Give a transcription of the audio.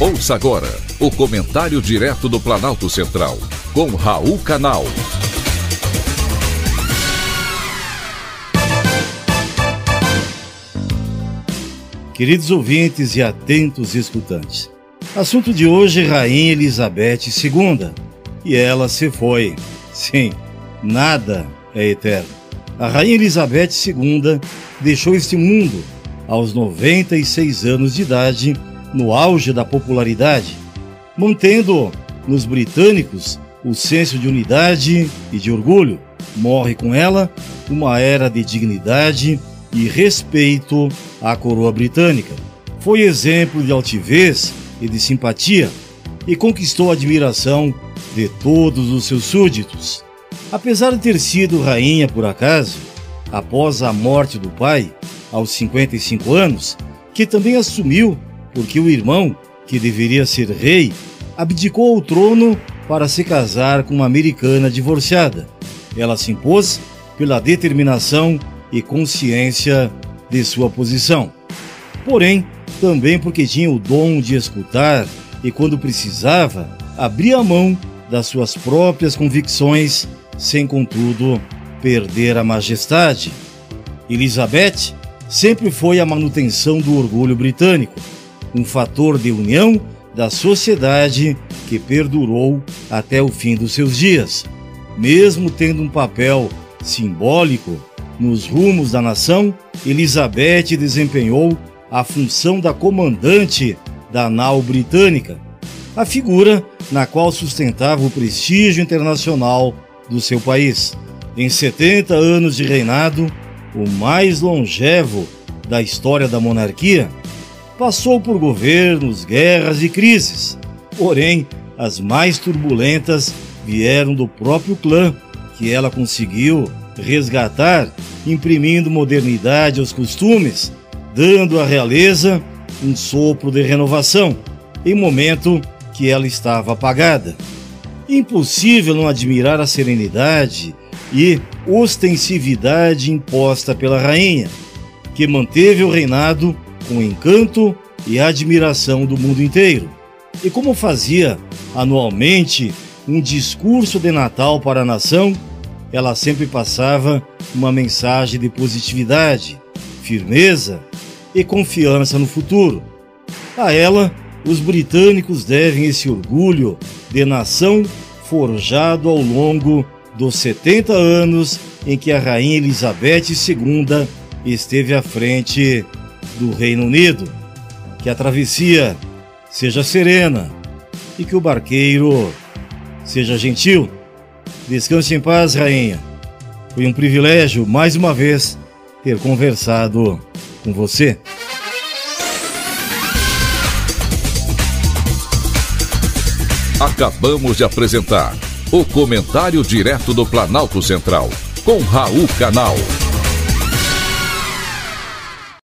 Ouça agora o comentário direto do Planalto Central, com Raul Canal. Queridos ouvintes e atentos escutantes, assunto de hoje Rainha Elizabeth II. E ela se foi. Sim, nada é eterno. A Rainha Elizabeth II deixou este mundo aos 96 anos de idade no auge da popularidade, mantendo nos britânicos o senso de unidade e de orgulho. Morre com ela uma era de dignidade e respeito à coroa britânica. Foi exemplo de altivez e de simpatia e conquistou a admiração de todos os seus súditos. Apesar de ter sido rainha por acaso, após a morte do pai, aos 55 anos, que também assumiu porque o irmão, que deveria ser rei, abdicou ao trono para se casar com uma americana divorciada. Ela se impôs pela determinação e consciência de sua posição. Porém, também porque tinha o dom de escutar e, quando precisava, abria a mão das suas próprias convicções, sem, contudo, perder a majestade. Elizabeth sempre foi a manutenção do orgulho britânico um fator de união da sociedade que perdurou até o fim dos seus dias. Mesmo tendo um papel simbólico nos rumos da nação, Elizabeth desempenhou a função da comandante da nau britânica, a figura na qual sustentava o prestígio internacional do seu país. Em 70 anos de reinado, o mais longevo da história da monarquia, passou por governos, guerras e crises. Porém, as mais turbulentas vieram do próprio clã, que ela conseguiu resgatar, imprimindo modernidade aos costumes, dando à realeza um sopro de renovação, em momento que ela estava apagada. Impossível não admirar a serenidade e ostensividade imposta pela rainha, que manteve o reinado com encanto e admiração do mundo inteiro. E como fazia anualmente um discurso de Natal para a nação, ela sempre passava uma mensagem de positividade, firmeza e confiança no futuro. A ela, os britânicos devem esse orgulho de nação forjado ao longo dos 70 anos em que a Rainha Elizabeth II esteve à frente do Reino Unido. Que a travessia seja serena e que o barqueiro seja gentil. Descanse em paz, rainha. Foi um privilégio, mais uma vez, ter conversado com você. Acabamos de apresentar o Comentário Direto do Planalto Central, com Raul Canal.